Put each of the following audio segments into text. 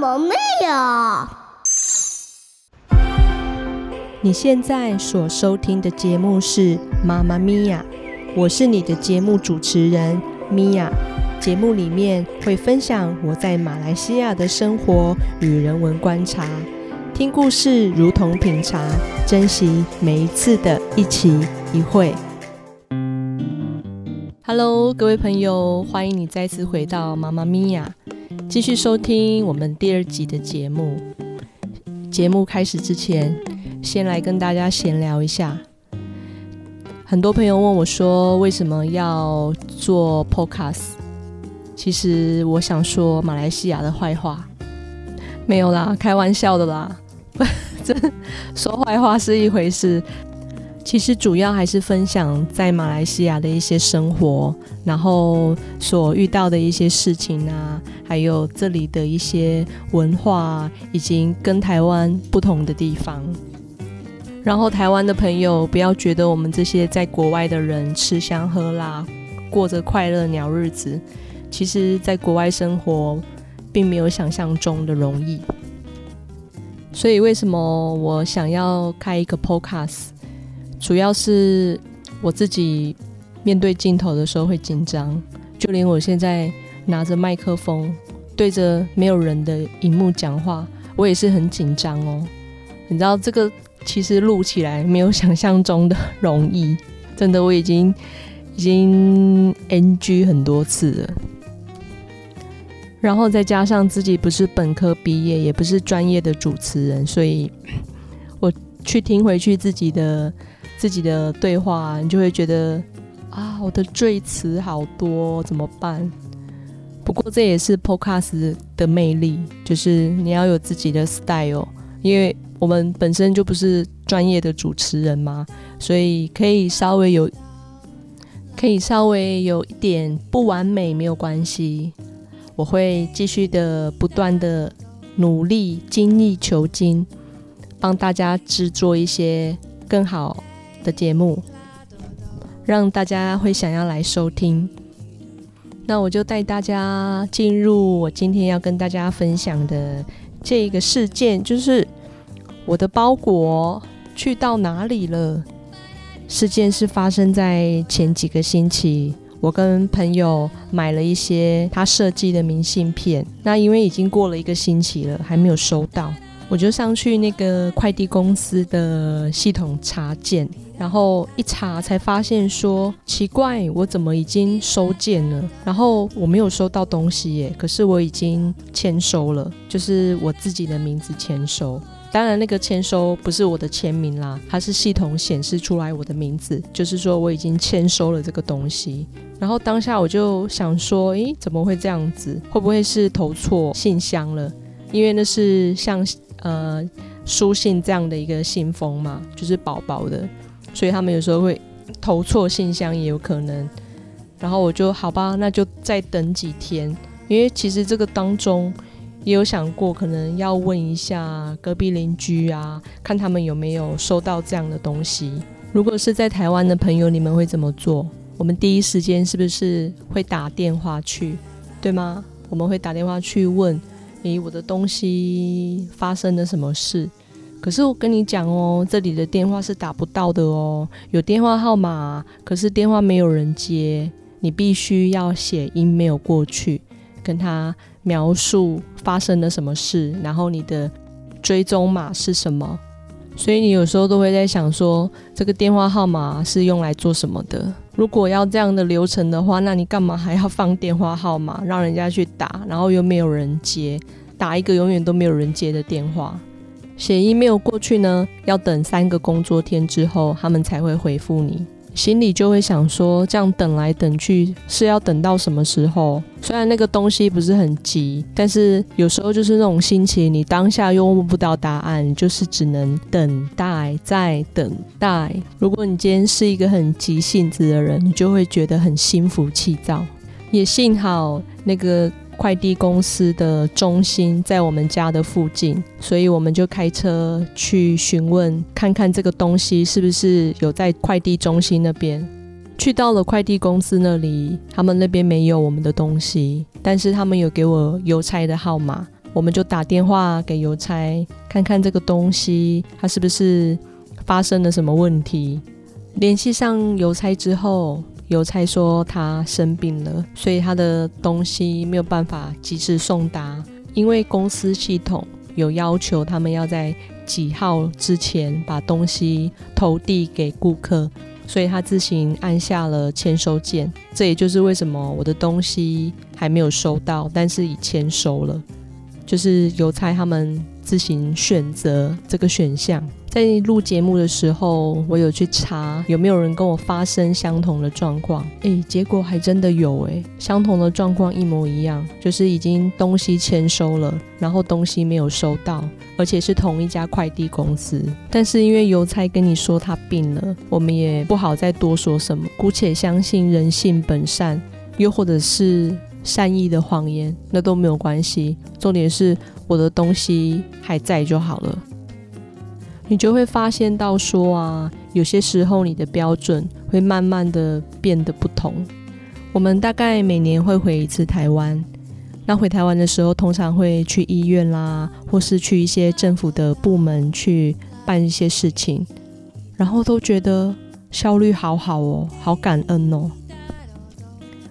妈咪呀！你现在所收听的节目是《妈妈咪呀》，我是你的节目主持人咪呀。节目里面会分享我在马来西亚的生活与人文观察，听故事如同品茶，珍惜每一次的一期一会。Hello，各位朋友，欢迎你再次回到妈妈咪呀，继续收听我们第二集的节目。节目开始之前，先来跟大家闲聊一下。很多朋友问我说，为什么要做 Podcast？其实我想说马来西亚的坏话，没有啦，开玩笑的啦。这说坏话是一回事，其实主要还是分享在马来西亚的一些生活，然后所遇到的一些事情啊，还有这里的一些文化，以及跟台湾不同的地方。然后台湾的朋友不要觉得我们这些在国外的人吃香喝辣，过着快乐鸟日子。其实，在国外生活并没有想象中的容易，所以为什么我想要开一个 podcast？主要是我自己面对镜头的时候会紧张，就连我现在拿着麦克风对着没有人的荧幕讲话，我也是很紧张哦。你知道，这个其实录起来没有想象中的容易，真的，我已经已经 NG 很多次了。然后再加上自己不是本科毕业，也不是专业的主持人，所以我去听回去自己的自己的对话，你就会觉得啊，我的赘词好多，怎么办？不过这也是 Podcast 的魅力，就是你要有自己的 style，因为我们本身就不是专业的主持人嘛，所以可以稍微有，可以稍微有一点不完美没有关系。我会继续的不断的努力，精益求精，帮大家制作一些更好的节目，让大家会想要来收听。那我就带大家进入我今天要跟大家分享的这个事件，就是我的包裹去到哪里了？事件是发生在前几个星期。我跟朋友买了一些他设计的明信片，那因为已经过了一个星期了，还没有收到，我就上去那个快递公司的系统查件，然后一查才发现说奇怪，我怎么已经收件了？然后我没有收到东西耶，可是我已经签收了，就是我自己的名字签收。当然，那个签收不是我的签名啦，它是系统显示出来我的名字，就是说我已经签收了这个东西。然后当下我就想说，诶，怎么会这样子？会不会是投错信箱了？因为那是像呃书信这样的一个信封嘛，就是薄薄的，所以他们有时候会投错信箱也有可能。然后我就好吧，那就再等几天，因为其实这个当中。也有想过，可能要问一下隔壁邻居啊，看他们有没有收到这样的东西。如果是在台湾的朋友，你们会怎么做？我们第一时间是不是会打电话去，对吗？我们会打电话去问，诶，我的东西发生了什么事？可是我跟你讲哦，这里的电话是打不到的哦，有电话号码，可是电话没有人接，你必须要写 email 过去，跟他。描述发生了什么事，然后你的追踪码是什么？所以你有时候都会在想说，这个电话号码是用来做什么的？如果要这样的流程的话，那你干嘛还要放电话号码，让人家去打，然后又没有人接，打一个永远都没有人接的电话？写 email 过去呢，要等三个工作天之后，他们才会回复你。心里就会想说，这样等来等去是要等到什么时候？虽然那个东西不是很急，但是有时候就是那种心情，你当下又问不到答案，就是只能等待，再等待。如果你今天是一个很急性子的人，你就会觉得很心浮气躁。也幸好那个。快递公司的中心在我们家的附近，所以我们就开车去询问，看看这个东西是不是有在快递中心那边。去到了快递公司那里，他们那边没有我们的东西，但是他们有给我邮差的号码，我们就打电话给邮差，看看这个东西它是不是发生了什么问题。联系上邮差之后，邮差说他生病了，所以他的东西没有办法及时送达，因为公司系统有要求他们要在几号之前把东西投递给顾客，所以他自行按下了签收键。这也就是为什么我的东西还没有收到，但是已签收了。就是邮差他们自行选择这个选项。在录节目的时候，我有去查有没有人跟我发生相同的状况，诶，结果还真的有诶，相同的状况一模一样，就是已经东西签收了，然后东西没有收到，而且是同一家快递公司。但是因为邮差跟你说他病了，我们也不好再多说什么，姑且相信人性本善，又或者是。善意的谎言，那都没有关系。重点是我的东西还在就好了。你就会发现到说啊，有些时候你的标准会慢慢的变得不同。我们大概每年会回一次台湾，那回台湾的时候，通常会去医院啦，或是去一些政府的部门去办一些事情，然后都觉得效率好好哦，好感恩哦，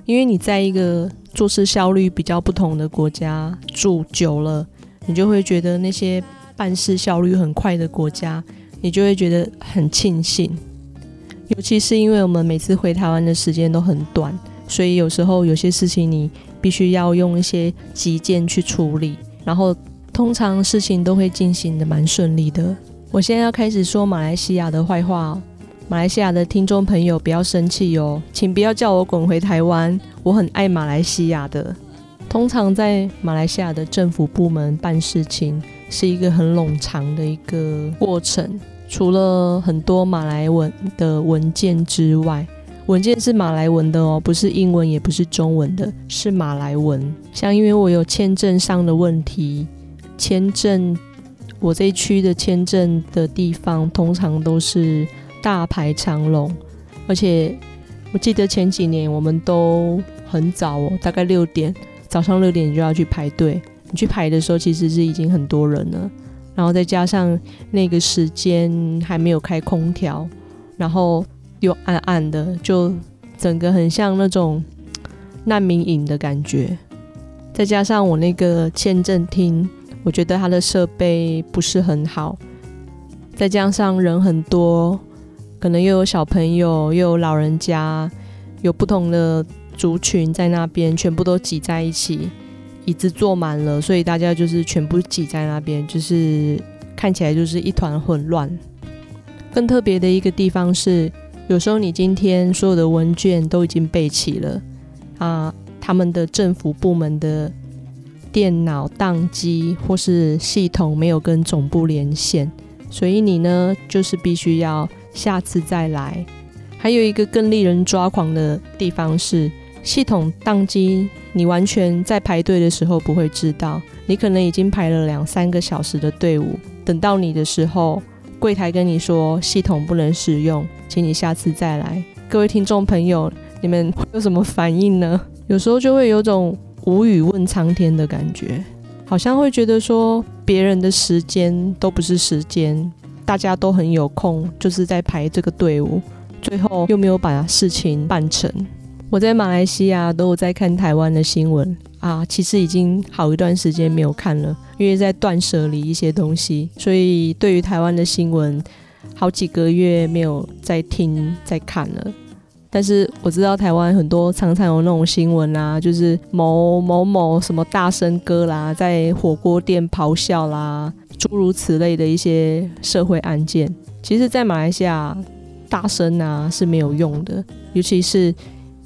因为你在一个。做事效率比较不同的国家住久了，你就会觉得那些办事效率很快的国家，你就会觉得很庆幸。尤其是因为我们每次回台湾的时间都很短，所以有时候有些事情你必须要用一些急件去处理，然后通常事情都会进行的蛮顺利的。我现在要开始说马来西亚的坏话。马来西亚的听众朋友，不要生气哦，请不要叫我滚回台湾。我很爱马来西亚的。通常在马来西亚的政府部门办事情是一个很冗长的一个过程，除了很多马来文的文件之外，文件是马来文的哦，不是英文，也不是中文的，是马来文。像因为我有签证上的问题，签证我这一区的签证的地方通常都是。大排长龙，而且我记得前几年我们都很早哦，大概六点，早上六点就要去排队。你去排的时候，其实是已经很多人了，然后再加上那个时间还没有开空调，然后又暗暗的，就整个很像那种难民营的感觉。再加上我那个签证厅，我觉得它的设备不是很好，再加上人很多。可能又有小朋友，又有老人家，有不同的族群在那边，全部都挤在一起，椅子坐满了，所以大家就是全部挤在那边，就是看起来就是一团混乱。更特别的一个地方是，有时候你今天所有的文件都已经备齐了啊，他们的政府部门的电脑宕机或是系统没有跟总部连线，所以你呢就是必须要。下次再来。还有一个更令人抓狂的地方是，系统宕机，你完全在排队的时候不会知道，你可能已经排了两三个小时的队伍，等到你的时候，柜台跟你说系统不能使用，请你下次再来。各位听众朋友，你们有什么反应呢？有时候就会有种无语问苍天的感觉，好像会觉得说别人的时间都不是时间。大家都很有空，就是在排这个队伍，最后又没有把事情办成。我在马来西亚都有在看台湾的新闻啊，其实已经好一段时间没有看了，因为在断舍离一些东西，所以对于台湾的新闻，好几个月没有再听再看了。但是我知道台湾很多常常有那种新闻啊，就是某某某什么大声歌啦，在火锅店咆哮啦。诸如此类的一些社会案件，其实，在马来西亚大声啊是没有用的。尤其是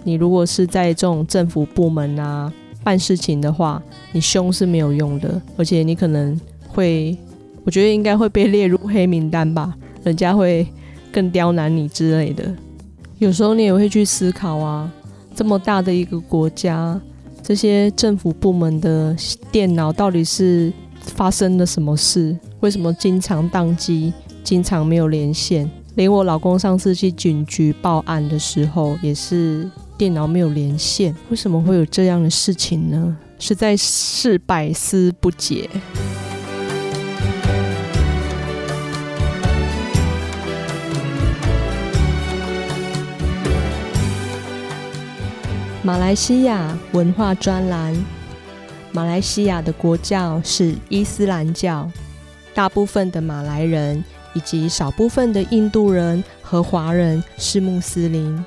你如果是在这种政府部门啊办事情的话，你凶是没有用的，而且你可能会，我觉得应该会被列入黑名单吧，人家会更刁难你之类的。有时候你也会去思考啊，这么大的一个国家，这些政府部门的电脑到底是？发生了什么事？为什么经常宕机，经常没有连线？连我老公上次去警局报案的时候，也是电脑没有连线。为什么会有这样的事情呢？实在是百思不解。马来西亚文化专栏。马来西亚的国教是伊斯兰教，大部分的马来人以及少部分的印度人和华人是穆斯林。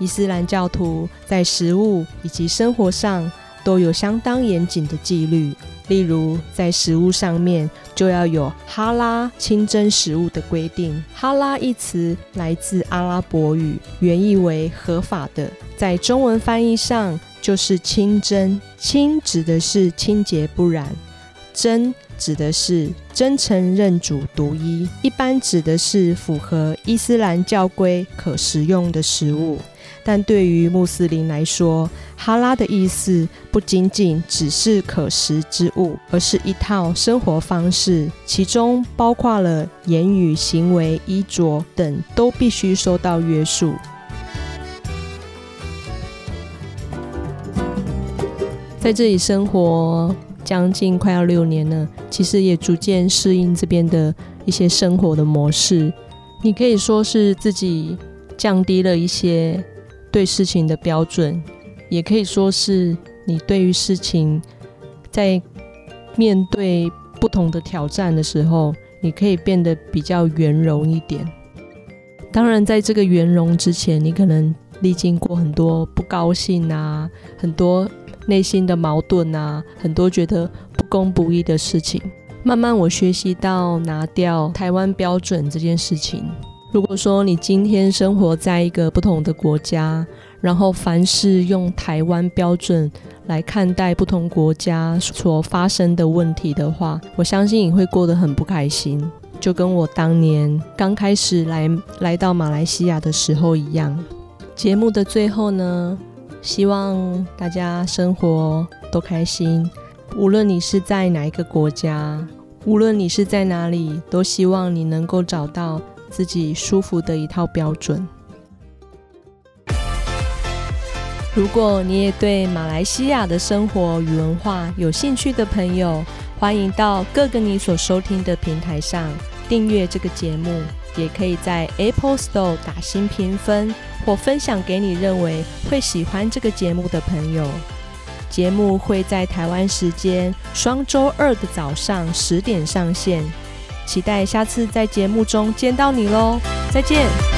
伊斯兰教徒在食物以及生活上都有相当严谨的纪律，例如在食物上面就要有哈拉清真食物的规定。哈拉一词来自阿拉伯语，原意为合法的。在中文翻译上就是清真，清指的是清洁不染，真指的是真诚认主独一，一般指的是符合伊斯兰教规可食用的食物。但对于穆斯林来说，哈拉的意思不仅仅只是可食之物，而是一套生活方式，其中包括了言语、行为、衣着等都必须受到约束。在这里生活将近快要六年了，其实也逐渐适应这边的一些生活的模式。你可以说是自己降低了一些对事情的标准，也可以说是你对于事情在面对不同的挑战的时候，你可以变得比较圆融一点。当然，在这个圆融之前，你可能历经过很多不高兴啊，很多。内心的矛盾啊，很多觉得不公不义的事情。慢慢我学习到拿掉台湾标准这件事情。如果说你今天生活在一个不同的国家，然后凡事用台湾标准来看待不同国家所发生的问题的话，我相信你会过得很不开心，就跟我当年刚开始来来到马来西亚的时候一样。节目的最后呢？希望大家生活都开心，无论你是在哪一个国家，无论你是在哪里，都希望你能够找到自己舒服的一套标准。如果你也对马来西亚的生活与文化有兴趣的朋友，欢迎到各个你所收听的平台上订阅这个节目。也可以在 Apple Store 打新评分，或分享给你认为会喜欢这个节目的朋友。节目会在台湾时间双周二的早上十点上线，期待下次在节目中见到你喽！再见。